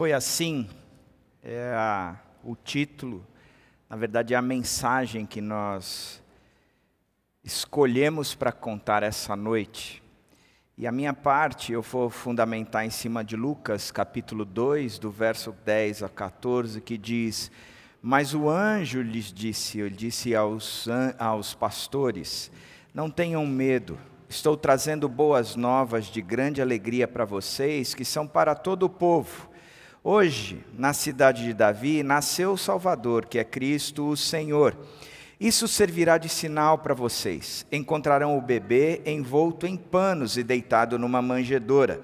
Foi assim, é a, o título, na verdade é a mensagem que nós escolhemos para contar essa noite. E a minha parte eu vou fundamentar em cima de Lucas, capítulo 2, do verso 10 a 14, que diz: Mas o anjo lhes disse, ele disse aos, aos pastores: Não tenham medo, estou trazendo boas novas de grande alegria para vocês, que são para todo o povo. Hoje, na cidade de Davi, nasceu o Salvador, que é Cristo o Senhor. Isso servirá de sinal para vocês. Encontrarão o bebê envolto em panos e deitado numa manjedoura.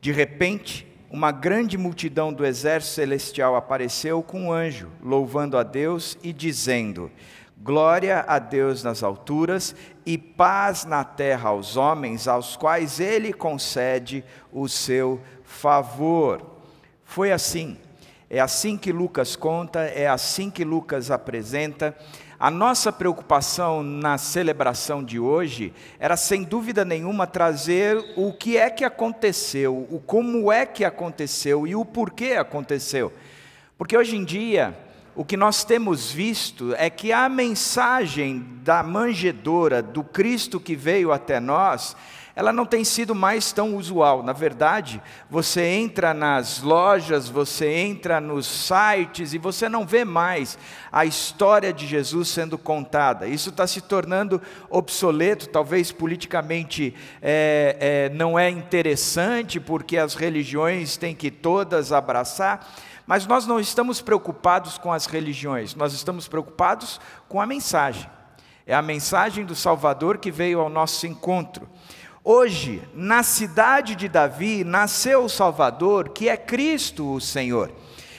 De repente, uma grande multidão do exército celestial apareceu com um anjo, louvando a Deus e dizendo: Glória a Deus nas alturas e paz na terra aos homens, aos quais ele concede o seu favor. Foi assim. É assim que Lucas conta, é assim que Lucas apresenta. A nossa preocupação na celebração de hoje era, sem dúvida nenhuma, trazer o que é que aconteceu, o como é que aconteceu e o porquê aconteceu. Porque hoje em dia, o que nós temos visto é que a mensagem da manjedora, do Cristo que veio até nós, ela não tem sido mais tão usual. Na verdade, você entra nas lojas, você entra nos sites e você não vê mais a história de Jesus sendo contada. Isso está se tornando obsoleto, talvez politicamente é, é, não é interessante, porque as religiões têm que todas abraçar. Mas nós não estamos preocupados com as religiões, nós estamos preocupados com a mensagem. É a mensagem do Salvador que veio ao nosso encontro. Hoje, na cidade de Davi, nasceu o Salvador, que é Cristo o Senhor.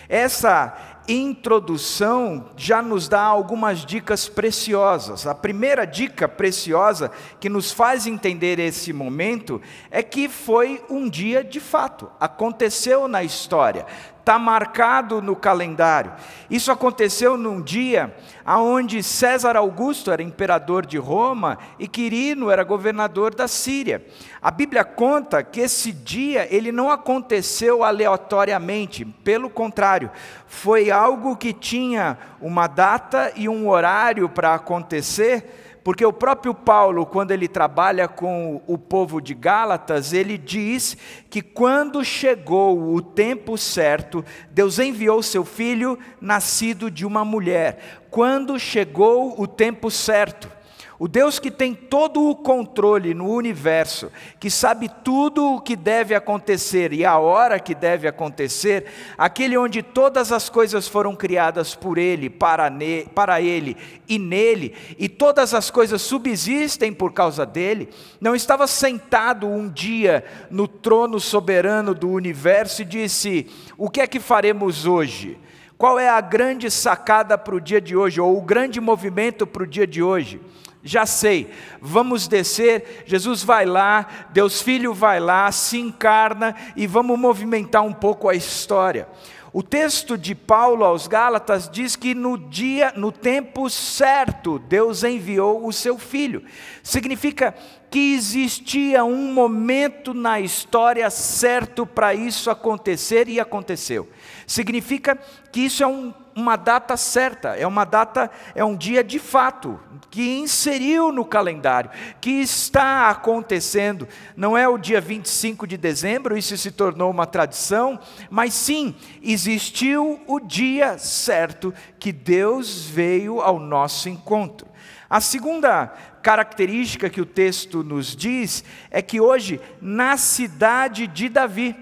Essa introdução já nos dá algumas dicas preciosas. A primeira dica preciosa que nos faz entender esse momento é que foi um dia de fato, aconteceu na história está marcado no calendário. Isso aconteceu num dia onde César Augusto era imperador de Roma e Quirino era governador da Síria. A Bíblia conta que esse dia ele não aconteceu aleatoriamente, pelo contrário, foi algo que tinha uma data e um horário para acontecer porque o próprio Paulo, quando ele trabalha com o povo de Gálatas, ele diz que quando chegou o tempo certo, Deus enviou seu filho, nascido de uma mulher. Quando chegou o tempo certo. O Deus que tem todo o controle no universo, que sabe tudo o que deve acontecer e a hora que deve acontecer, aquele onde todas as coisas foram criadas por Ele, para, ne, para Ele e nele, e todas as coisas subsistem por causa dele, não estava sentado um dia no trono soberano do universo e disse: O que é que faremos hoje? Qual é a grande sacada para o dia de hoje, ou o grande movimento para o dia de hoje? Já sei, vamos descer, Jesus vai lá, Deus Filho vai lá, se encarna e vamos movimentar um pouco a história. O texto de Paulo aos Gálatas diz que no dia, no tempo certo, Deus enviou o seu filho. Significa que existia um momento na história certo para isso acontecer e aconteceu. Significa que isso é um, uma data certa, é uma data, é um dia de fato, que inseriu no calendário, que está acontecendo. Não é o dia 25 de dezembro, isso se tornou uma tradição, mas sim, existiu o dia certo que Deus veio ao nosso encontro. A segunda característica que o texto nos diz é que hoje, na cidade de Davi,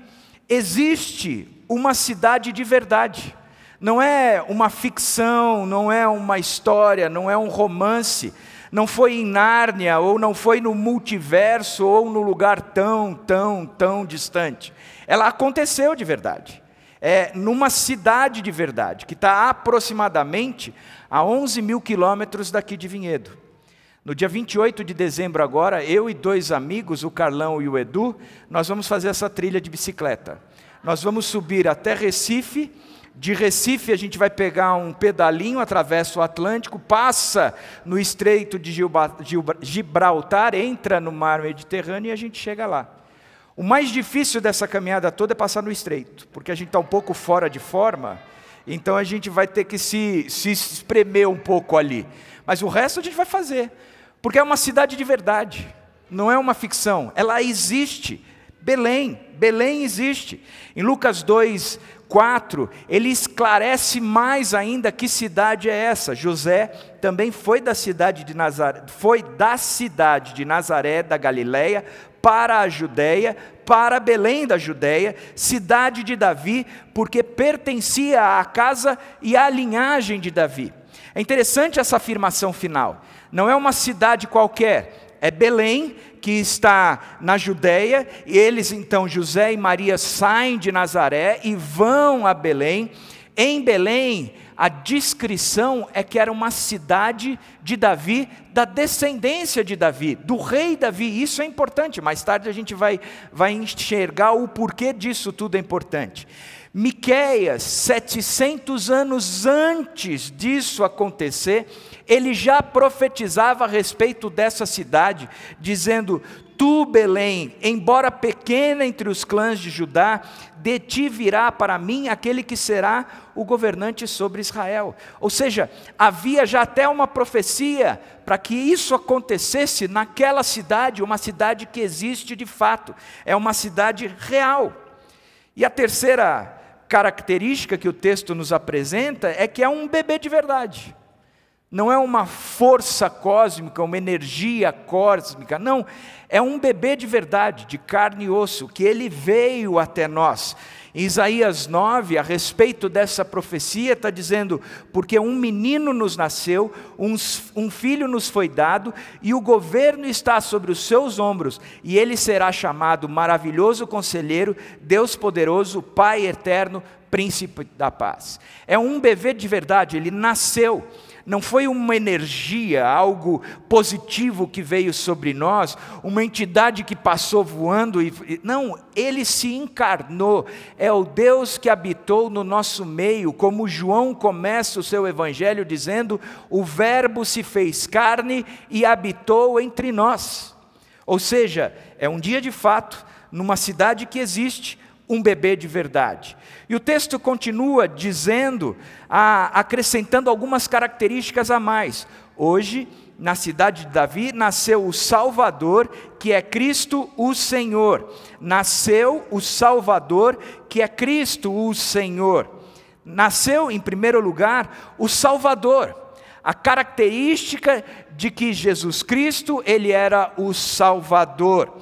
existe uma cidade de verdade. Não é uma ficção, não é uma história, não é um romance, não foi em Nárnia, ou não foi no multiverso, ou no lugar tão, tão, tão distante. Ela aconteceu de verdade. É numa cidade de verdade, que está aproximadamente a 11 mil quilômetros daqui de Vinhedo. No dia 28 de dezembro, agora, eu e dois amigos, o Carlão e o Edu, nós vamos fazer essa trilha de bicicleta. Nós vamos subir até Recife. De Recife, a gente vai pegar um pedalinho, atravessa o Atlântico, passa no estreito de Gibraltar, entra no mar Mediterrâneo e a gente chega lá. O mais difícil dessa caminhada toda é passar no estreito, porque a gente está um pouco fora de forma, então a gente vai ter que se, se espremer um pouco ali. Mas o resto a gente vai fazer, porque é uma cidade de verdade, não é uma ficção, ela existe. Belém, Belém existe. Em Lucas 2, 4, ele esclarece mais ainda que cidade é essa. José também foi da cidade de Nazaré, foi da cidade de Nazaré da Galileia para a Judéia, para Belém da Judéia, cidade de Davi, porque pertencia à casa e à linhagem de Davi. É interessante essa afirmação final. Não é uma cidade qualquer, é Belém, que está na Judéia, e eles então, José e Maria, saem de Nazaré e vão a Belém. Em Belém, a descrição é que era uma cidade de Davi, da descendência de Davi, do rei Davi. Isso é importante. Mais tarde a gente vai, vai enxergar o porquê disso tudo é importante. Miqueias, 700 anos antes disso acontecer, ele já profetizava a respeito dessa cidade, dizendo: Tu, Belém, embora pequena entre os clãs de Judá, de ti virá para mim aquele que será o governante sobre Israel. Ou seja, havia já até uma profecia para que isso acontecesse naquela cidade, uma cidade que existe de fato, é uma cidade real. E a terceira característica que o texto nos apresenta é que é um bebê de verdade. Não é uma força cósmica, uma energia cósmica, não, é um bebê de verdade, de carne e osso, que ele veio até nós. Em Isaías 9, a respeito dessa profecia, está dizendo: Porque um menino nos nasceu, um, um filho nos foi dado, e o governo está sobre os seus ombros, e ele será chamado Maravilhoso Conselheiro, Deus Poderoso, Pai Eterno, Príncipe da Paz. É um bebê de verdade, ele nasceu não foi uma energia, algo positivo que veio sobre nós, uma entidade que passou voando e não, ele se encarnou. É o Deus que habitou no nosso meio, como João começa o seu evangelho dizendo: "O verbo se fez carne e habitou entre nós". Ou seja, é um dia de fato numa cidade que existe, um bebê de verdade. E o texto continua dizendo, acrescentando algumas características a mais. Hoje, na cidade de Davi, nasceu o Salvador, que é Cristo o Senhor. Nasceu o Salvador, que é Cristo o Senhor. Nasceu, em primeiro lugar, o Salvador. A característica de que Jesus Cristo, ele era o Salvador.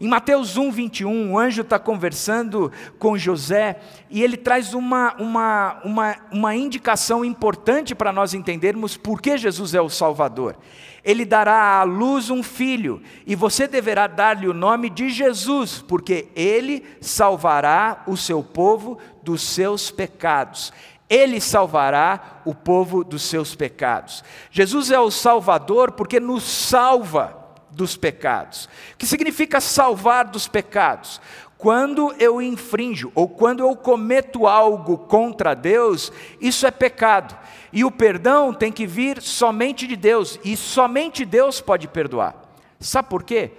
Em Mateus 1, 21, o anjo está conversando com José e ele traz uma, uma, uma, uma indicação importante para nós entendermos por que Jesus é o Salvador. Ele dará à luz um filho e você deverá dar-lhe o nome de Jesus, porque ele salvará o seu povo dos seus pecados. Ele salvará o povo dos seus pecados. Jesus é o Salvador porque nos salva dos pecados. O que significa salvar dos pecados? Quando eu infrinjo ou quando eu cometo algo contra Deus, isso é pecado. E o perdão tem que vir somente de Deus, e somente Deus pode perdoar. Sabe por quê?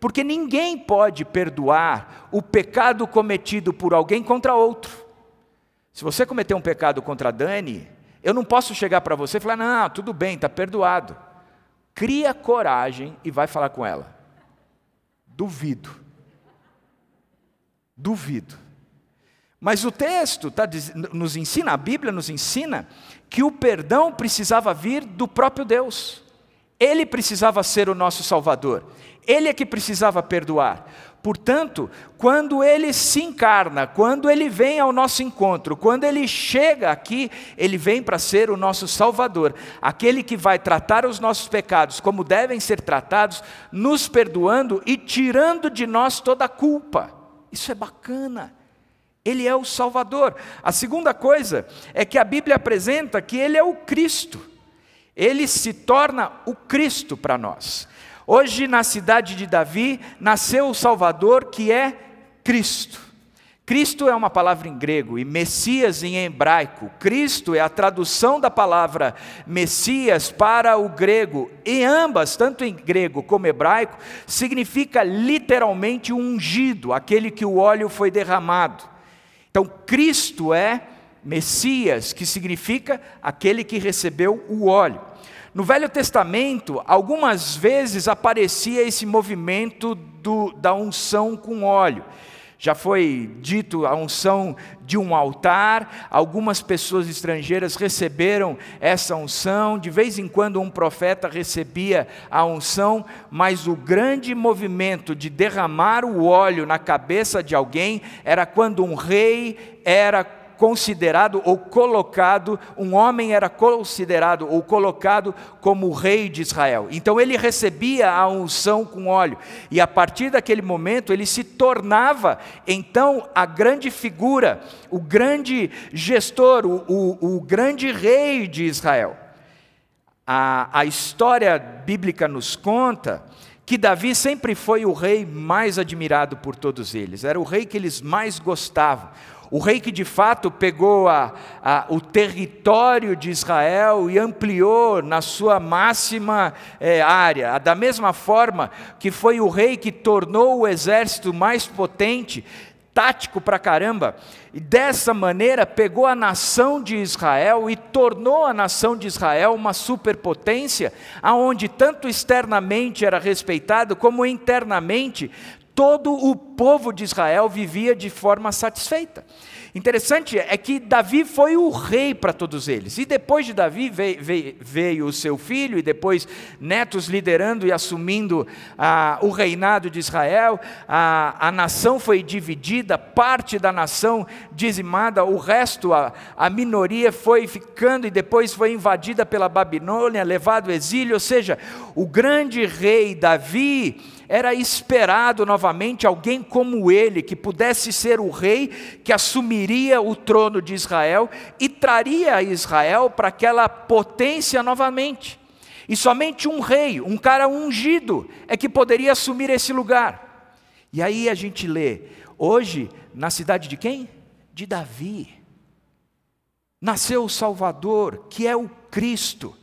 Porque ninguém pode perdoar o pecado cometido por alguém contra outro. Se você cometer um pecado contra Dani, eu não posso chegar para você e falar: não, tudo bem, está perdoado cria coragem e vai falar com ela. Duvido. Duvido. Mas o texto tá, nos ensina, a Bíblia nos ensina, que o perdão precisava vir do próprio Deus. Ele precisava ser o nosso Salvador. Ele é que precisava perdoar. Portanto, quando ele se encarna, quando ele vem ao nosso encontro, quando ele chega aqui, ele vem para ser o nosso Salvador, aquele que vai tratar os nossos pecados como devem ser tratados, nos perdoando e tirando de nós toda a culpa. Isso é bacana. Ele é o Salvador. A segunda coisa é que a Bíblia apresenta que ele é o Cristo. Ele se torna o Cristo para nós. Hoje, na cidade de Davi, nasceu o Salvador, que é Cristo. Cristo é uma palavra em grego e Messias em hebraico. Cristo é a tradução da palavra Messias para o grego. E ambas, tanto em grego como hebraico, significa literalmente ungido, aquele que o óleo foi derramado. Então, Cristo é Messias, que significa aquele que recebeu o óleo. No Velho Testamento, algumas vezes aparecia esse movimento do, da unção com óleo. Já foi dito a unção de um altar, algumas pessoas estrangeiras receberam essa unção, de vez em quando um profeta recebia a unção, mas o grande movimento de derramar o óleo na cabeça de alguém era quando um rei era considerado ou colocado, um homem era considerado ou colocado como rei de Israel. Então ele recebia a unção com óleo, e a partir daquele momento ele se tornava então a grande figura, o grande gestor, o, o, o grande rei de Israel. A, a história bíblica nos conta que Davi sempre foi o rei mais admirado por todos eles, era o rei que eles mais gostavam o rei que de fato pegou a, a, o território de Israel e ampliou na sua máxima é, área. Da mesma forma que foi o rei que tornou o exército mais potente, tático pra caramba, e dessa maneira pegou a nação de Israel e tornou a nação de Israel uma superpotência, aonde tanto externamente era respeitado como internamente todo o povo de Israel vivia de forma satisfeita. Interessante é que Davi foi o rei para todos eles. E depois de Davi veio, veio, veio, o seu filho, e depois netos liderando e assumindo ah, o reinado de Israel. Ah, a nação foi dividida, parte da nação dizimada, o resto, a, a minoria foi ficando e depois foi invadida pela Babilônia, levado ao exílio. Ou seja, o grande rei Davi era esperado novamente alguém como ele, que pudesse ser o rei que assumiria o trono de Israel e traria Israel para aquela potência novamente. E somente um rei, um cara ungido, é que poderia assumir esse lugar. E aí a gente lê, hoje, na cidade de quem? De Davi. Nasceu o Salvador, que é o Cristo.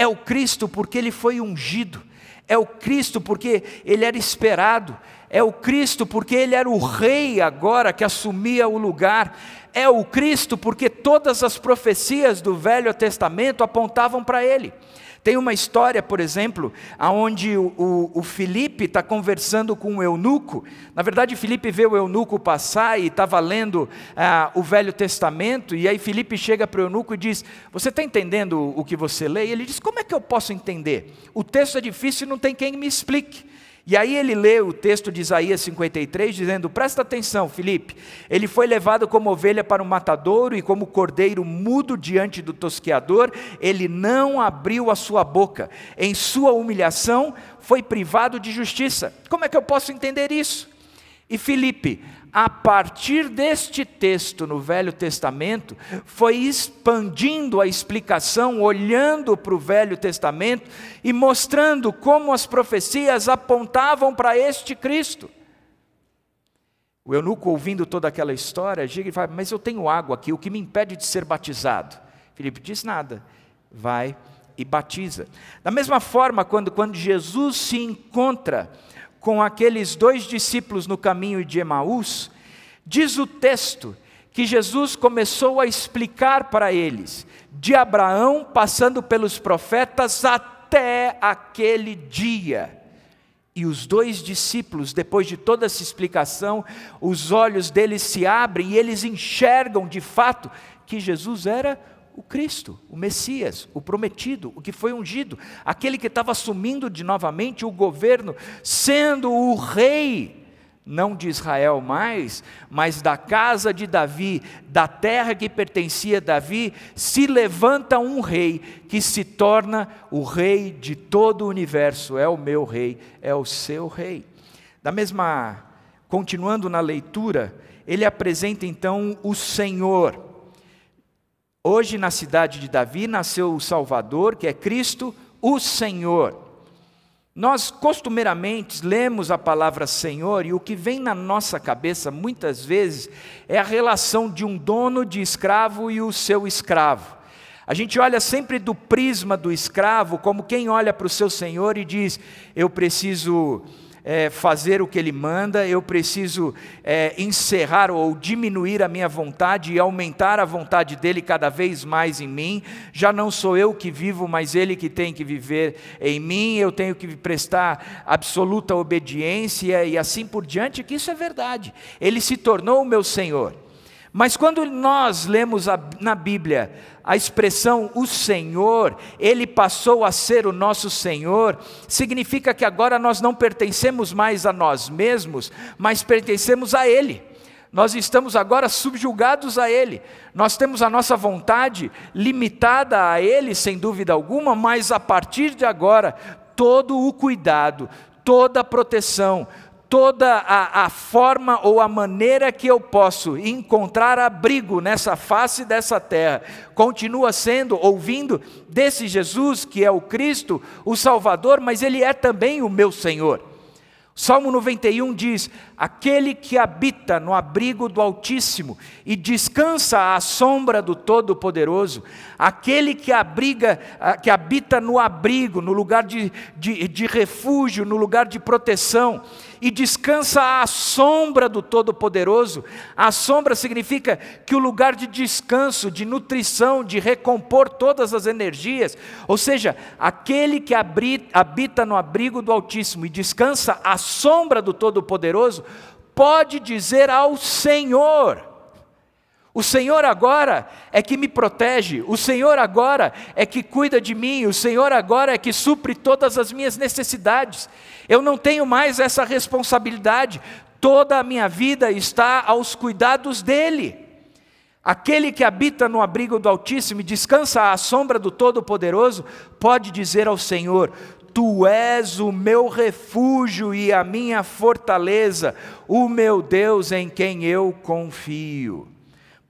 É o Cristo porque ele foi ungido é o Cristo porque ele era esperado, é o Cristo porque ele era o rei agora que assumia o lugar, é o Cristo porque todas as profecias do Velho Testamento apontavam para ele. Tem uma história, por exemplo, onde o, o, o Filipe está conversando com o eunuco. Na verdade, Filipe vê o eunuco passar e estava lendo ah, o Velho Testamento, e aí Filipe chega para o eunuco e diz: Você está entendendo o que você lê? E ele diz: Como é que eu posso entender? O texto é difícil e não tem quem me explique. E aí ele lê o texto de Isaías 53, dizendo: Presta atenção, Felipe. Ele foi levado como ovelha para o matadouro e como cordeiro mudo diante do tosqueador, ele não abriu a sua boca. Em sua humilhação foi privado de justiça. Como é que eu posso entender isso? E Felipe, a partir deste texto no Velho Testamento, foi expandindo a explicação, olhando para o Velho Testamento e mostrando como as profecias apontavam para este Cristo. O eunuco, ouvindo toda aquela história, chega e fala: Mas eu tenho água aqui, o que me impede de ser batizado? Filipe diz: Nada, vai e batiza. Da mesma forma, quando, quando Jesus se encontra com aqueles dois discípulos no caminho de Emaús, diz o texto que Jesus começou a explicar para eles, de Abraão, passando pelos profetas, até aquele dia. E os dois discípulos, depois de toda essa explicação, os olhos deles se abrem e eles enxergam de fato que Jesus era o Cristo, o Messias, o prometido, o que foi ungido, aquele que estava assumindo de novamente o governo, sendo o rei, não de Israel mais, mas da casa de Davi, da terra que pertencia a Davi, se levanta um rei que se torna o rei de todo o universo, é o meu rei, é o seu rei. Da mesma, continuando na leitura, ele apresenta então o Senhor Hoje, na cidade de Davi, nasceu o Salvador, que é Cristo, o Senhor. Nós costumeiramente lemos a palavra Senhor e o que vem na nossa cabeça muitas vezes é a relação de um dono de escravo e o seu escravo. A gente olha sempre do prisma do escravo como quem olha para o seu senhor e diz: Eu preciso é, fazer o que Ele manda, eu preciso é, encerrar ou diminuir a minha vontade e aumentar a vontade dele cada vez mais em mim. Já não sou eu que vivo, mas Ele que tem que viver em mim. Eu tenho que prestar absoluta obediência e assim por diante, que isso é verdade. Ele se tornou o meu Senhor. Mas quando nós lemos a, na Bíblia a expressão o Senhor, Ele passou a ser o nosso Senhor, significa que agora nós não pertencemos mais a nós mesmos, mas pertencemos a Ele. Nós estamos agora subjugados a Ele. Nós temos a nossa vontade limitada a Ele, sem dúvida alguma, mas a partir de agora, todo o cuidado, toda a proteção, toda a, a, forma ou a maneira que eu posso encontrar abrigo nessa face dessa terra, continua sendo ouvindo desse Jesus que é o Cristo, o Salvador, mas Ele é também o meu Senhor. Salmo 91 diz: Aquele que habita no abrigo do Altíssimo e descansa à sombra do Todo-Poderoso, aquele que abriga, que habita no abrigo, no lugar de, de, de refúgio, no lugar de proteção, e descansa à sombra do Todo-Poderoso. A sombra significa que o lugar de descanso, de nutrição, de recompor todas as energias, ou seja, aquele que habita no abrigo do Altíssimo e descansa à sombra do Todo-Poderoso, pode dizer ao Senhor, o Senhor agora é que me protege, o Senhor agora é que cuida de mim, o Senhor agora é que supre todas as minhas necessidades. Eu não tenho mais essa responsabilidade, toda a minha vida está aos cuidados dEle. Aquele que habita no abrigo do Altíssimo e descansa à sombra do Todo-Poderoso, pode dizer ao Senhor: Tu és o meu refúgio e a minha fortaleza, o meu Deus em quem eu confio.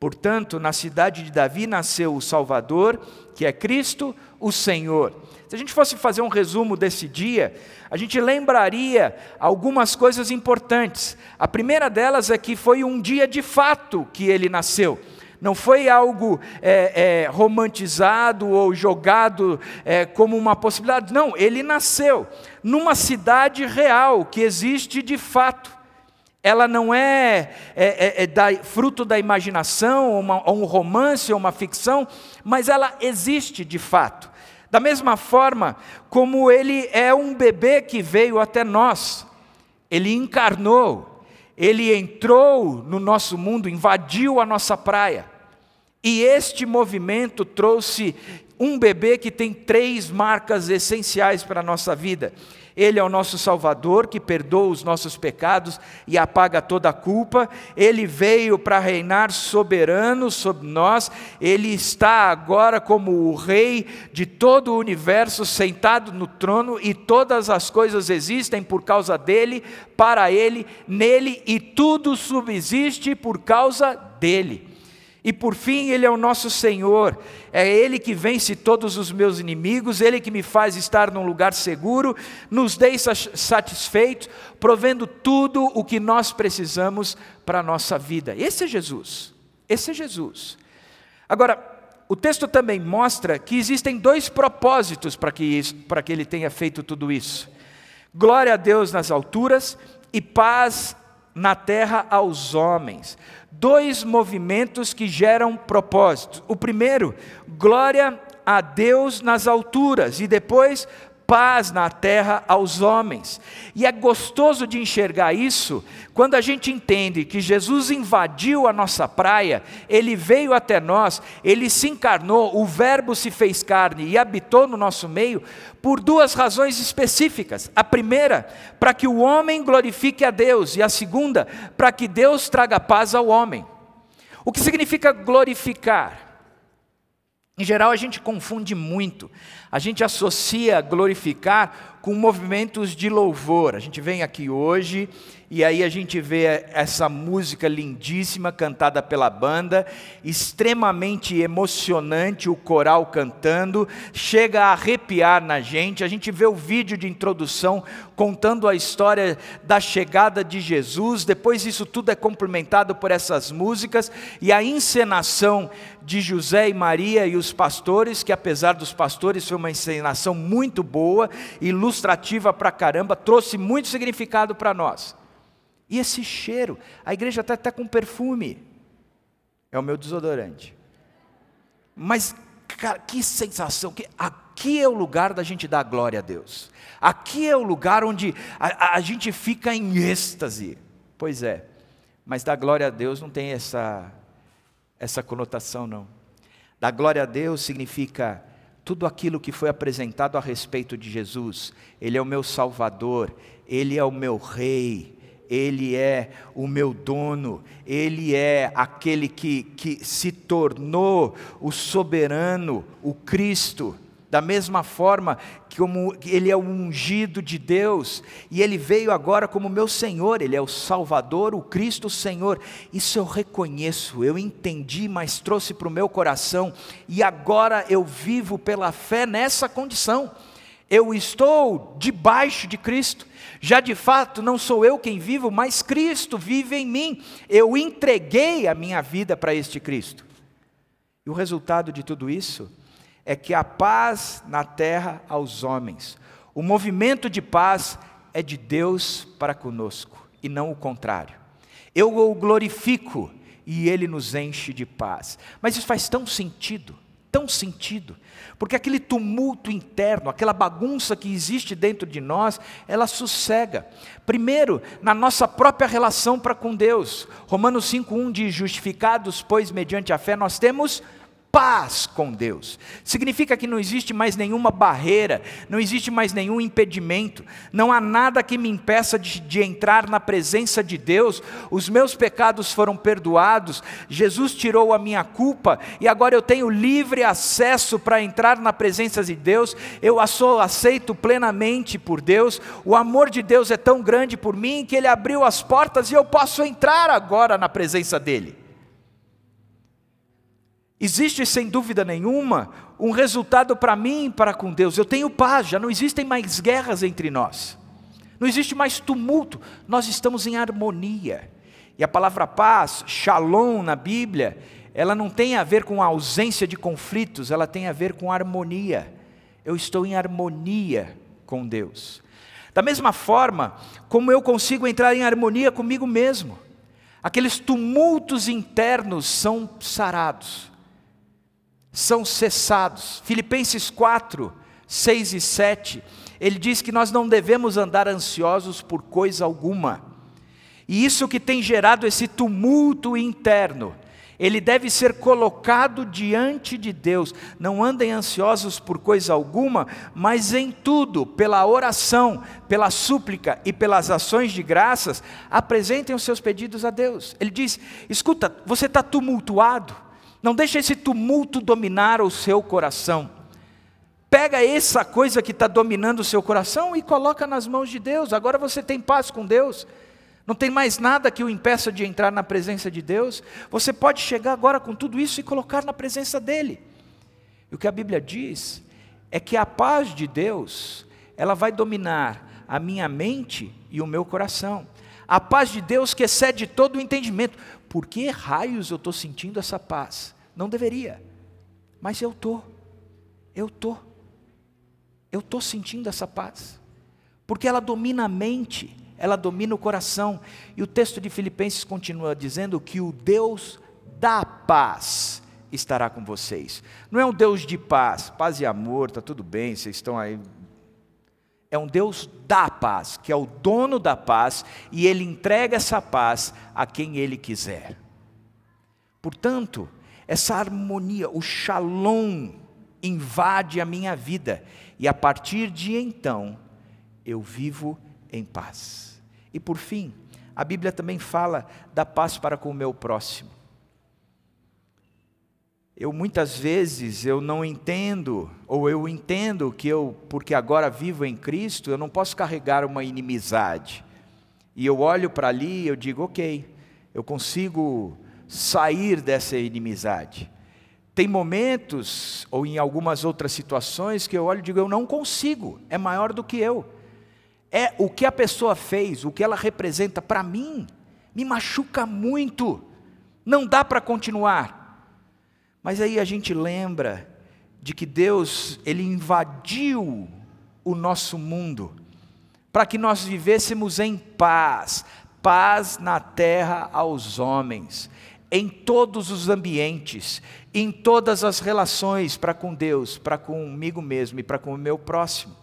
Portanto, na cidade de Davi nasceu o Salvador, que é Cristo, o Senhor. Se a gente fosse fazer um resumo desse dia, a gente lembraria algumas coisas importantes. A primeira delas é que foi um dia de fato que ele nasceu. Não foi algo é, é, romantizado ou jogado é, como uma possibilidade. Não, ele nasceu numa cidade real que existe de fato ela não é, é, é, é da, fruto da imaginação, ou, um romance, ou uma ficção, mas ela existe de fato. Da mesma forma como ele é um bebê que veio até nós, ele encarnou, ele entrou no nosso mundo, invadiu a nossa praia. E este movimento trouxe um bebê que tem três marcas essenciais para a nossa vida. Ele é o nosso Salvador que perdoa os nossos pecados e apaga toda a culpa. Ele veio para reinar soberano sobre nós. Ele está agora como o Rei de todo o universo, sentado no trono, e todas as coisas existem por causa dele, para ele, nele, e tudo subsiste por causa dele. E por fim, Ele é o nosso Senhor, é Ele que vence todos os meus inimigos, Ele que me faz estar num lugar seguro, nos deixa satisfeitos, provendo tudo o que nós precisamos para a nossa vida. Esse é Jesus, esse é Jesus. Agora, o texto também mostra que existem dois propósitos para que, isso, para que Ele tenha feito tudo isso: glória a Deus nas alturas e paz na terra aos homens dois movimentos que geram propósito. O primeiro, glória a Deus nas alturas, e depois, paz na terra aos homens. E é gostoso de enxergar isso quando a gente entende que Jesus invadiu a nossa praia, ele veio até nós, ele se encarnou, o Verbo se fez carne e habitou no nosso meio, por duas razões específicas. A primeira, para que o homem glorifique a Deus, e a segunda, para que Deus traga paz ao homem. O que significa glorificar? Em geral, a gente confunde muito. A gente associa glorificar com movimentos de louvor. A gente vem aqui hoje e aí a gente vê essa música lindíssima cantada pela banda, extremamente emocionante o coral cantando, chega a arrepiar na gente. A gente vê o vídeo de introdução contando a história da chegada de Jesus, depois isso tudo é complementado por essas músicas e a encenação de José e Maria e os pastores, que apesar dos pastores foi uma encenação muito boa, ilustrativa pra caramba, trouxe muito significado para nós. E esse cheiro, a igreja está até com perfume, é o meu desodorante. Mas, cara, que sensação, que aqui é o lugar da gente dar glória a Deus. Aqui é o lugar onde a, a gente fica em êxtase. Pois é, mas dar glória a Deus não tem essa, essa conotação, não. Dar glória a Deus significa tudo aquilo que foi apresentado a respeito de Jesus. Ele é o meu Salvador, Ele é o meu Rei, ele é o meu dono, Ele é aquele que, que se tornou o soberano, o Cristo. Da mesma forma como Ele é o ungido de Deus, e Ele veio agora como meu Senhor, Ele é o Salvador, o Cristo Senhor. Isso eu reconheço, eu entendi, mas trouxe para o meu coração, e agora eu vivo pela fé nessa condição. Eu estou debaixo de Cristo. Já de fato, não sou eu quem vivo, mas Cristo vive em mim. Eu entreguei a minha vida para este Cristo. E o resultado de tudo isso é que a paz na terra aos homens. O movimento de paz é de Deus para conosco e não o contrário. Eu o glorifico e ele nos enche de paz. Mas isso faz tão sentido, tão sentido, porque aquele tumulto interno, aquela bagunça que existe dentro de nós, ela sossega. Primeiro, na nossa própria relação para com Deus. Romanos 5:1 diz: "Justificados, pois mediante a fé nós temos paz com Deus. Significa que não existe mais nenhuma barreira, não existe mais nenhum impedimento, não há nada que me impeça de, de, entrar na presença de Deus. Os meus pecados foram perdoados, Jesus tirou a minha culpa e agora eu tenho livre acesso para entrar na presença de Deus. Eu a sou aceito plenamente por Deus. O amor de Deus é tão grande por mim que ele abriu as portas e eu posso entrar agora na presença dele. Existe, sem dúvida nenhuma, um resultado para mim para com Deus. Eu tenho paz, já não existem mais guerras entre nós. Não existe mais tumulto, nós estamos em harmonia. E a palavra paz, shalom na Bíblia, ela não tem a ver com a ausência de conflitos, ela tem a ver com harmonia. Eu estou em harmonia com Deus. Da mesma forma, como eu consigo entrar em harmonia comigo mesmo, aqueles tumultos internos são sarados são cessados. Filipenses 4, 6 e 7, ele diz que nós não devemos andar ansiosos por coisa alguma. E isso que tem gerado esse tumulto interno, ele deve ser colocado diante de Deus. Não andem ansiosos por coisa alguma, mas em tudo, pela oração, pela súplica e pelas ações de graças, apresentem os seus pedidos a Deus. Ele diz: escuta, você está tumultuado, não deixe esse tumulto dominar o seu coração. Pega essa coisa que está dominando o seu coração e coloca nas mãos de Deus. Agora você tem paz com Deus. Não tem mais nada que o impeça de entrar na presença de Deus. Você pode chegar agora com tudo isso e colocar na presença dEle. E o que a Bíblia diz é que a paz de Deus, ela vai dominar a minha mente e o meu coração. A paz de Deus que excede todo o entendimento por que raios eu estou sentindo essa paz? Não deveria, mas eu estou, eu estou, eu estou sentindo essa paz, porque ela domina a mente, ela domina o coração, e o texto de Filipenses continua dizendo que o Deus da paz estará com vocês. Não é um Deus de paz, paz e amor, está tudo bem, vocês estão aí é um Deus da paz, que é o dono da paz, e ele entrega essa paz a quem ele quiser. Portanto, essa harmonia, o shalom, invade a minha vida, e a partir de então, eu vivo em paz. E por fim, a Bíblia também fala da paz para com o meu próximo. Eu muitas vezes eu não entendo, ou eu entendo que eu, porque agora vivo em Cristo, eu não posso carregar uma inimizade. E eu olho para ali e eu digo, ok, eu consigo sair dessa inimizade. Tem momentos, ou em algumas outras situações, que eu olho e digo, eu não consigo, é maior do que eu. É o que a pessoa fez, o que ela representa para mim, me machuca muito, não dá para continuar. Mas aí a gente lembra de que Deus, Ele invadiu o nosso mundo, para que nós vivêssemos em paz, paz na terra aos homens, em todos os ambientes, em todas as relações para com Deus, para comigo mesmo e para com o meu próximo.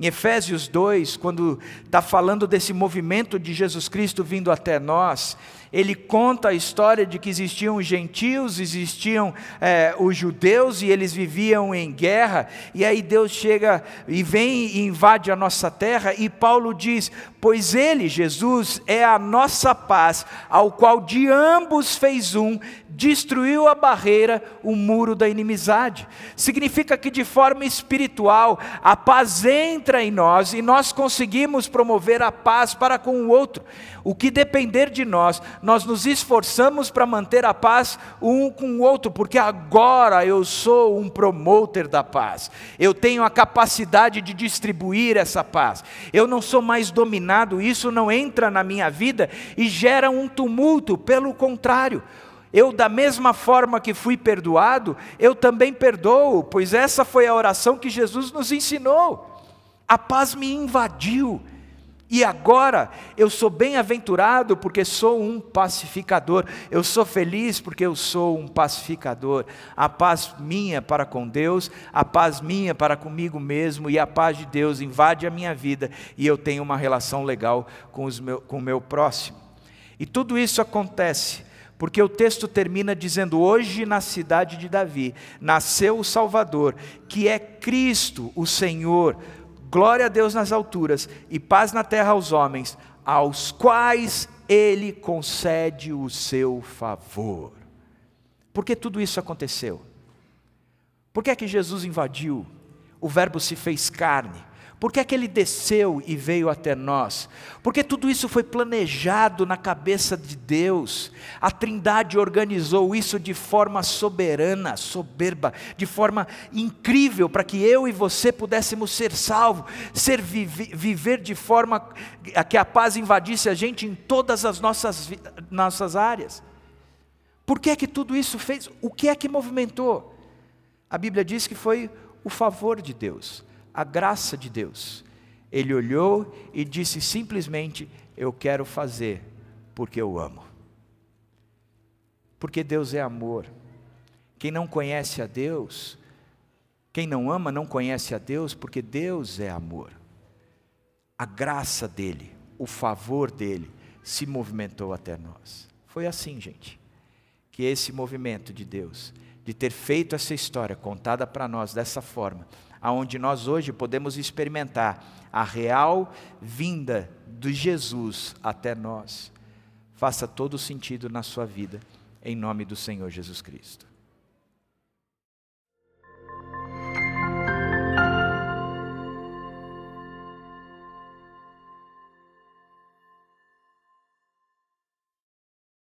Em Efésios 2, quando está falando desse movimento de Jesus Cristo vindo até nós, ele conta a história de que existiam os gentios, existiam é, os judeus e eles viviam em guerra, e aí Deus chega e vem e invade a nossa terra, e Paulo diz: Pois ele, Jesus, é a nossa paz, ao qual de ambos fez um, destruiu a barreira, o muro da inimizade. Significa que de forma espiritual, a paz entra em nós e nós conseguimos promover a paz para com o outro. O que depender de nós, nós nos esforçamos para manter a paz um com o outro, porque agora eu sou um promoter da paz. Eu tenho a capacidade de distribuir essa paz. Eu não sou mais dominado, isso não entra na minha vida e gera um tumulto, pelo contrário. Eu, da mesma forma que fui perdoado, eu também perdoo, pois essa foi a oração que Jesus nos ensinou. A paz me invadiu, e agora eu sou bem-aventurado porque sou um pacificador. Eu sou feliz porque eu sou um pacificador. A paz minha para com Deus, a paz minha para comigo mesmo e a paz de Deus invade a minha vida e eu tenho uma relação legal com, meu, com o meu próximo. E tudo isso acontece porque o texto termina dizendo: Hoje na cidade de Davi nasceu o Salvador, que é Cristo, o Senhor glória a Deus nas alturas e paz na terra aos homens, aos quais ele concede o seu favor. Por que tudo isso aconteceu? Por que é que Jesus invadiu? O Verbo se fez carne por que é que ele desceu e veio até nós? Porque tudo isso foi planejado na cabeça de Deus. A Trindade organizou isso de forma soberana, soberba, de forma incrível, para que eu e você pudéssemos ser salvos, ser viver de forma a que a paz invadisse a gente em todas as nossas, nossas áreas. Por que é que tudo isso fez? O que é que movimentou? A Bíblia diz que foi o favor de Deus a graça de Deus. Ele olhou e disse simplesmente: Eu quero fazer porque eu amo. Porque Deus é amor. Quem não conhece a Deus, quem não ama não conhece a Deus, porque Deus é amor. A graça dele, o favor dele, se movimentou até nós. Foi assim, gente, que esse movimento de Deus, de ter feito essa história contada para nós dessa forma, aonde nós hoje podemos experimentar a real vinda de Jesus até nós. Faça todo sentido na sua vida, em nome do Senhor Jesus Cristo.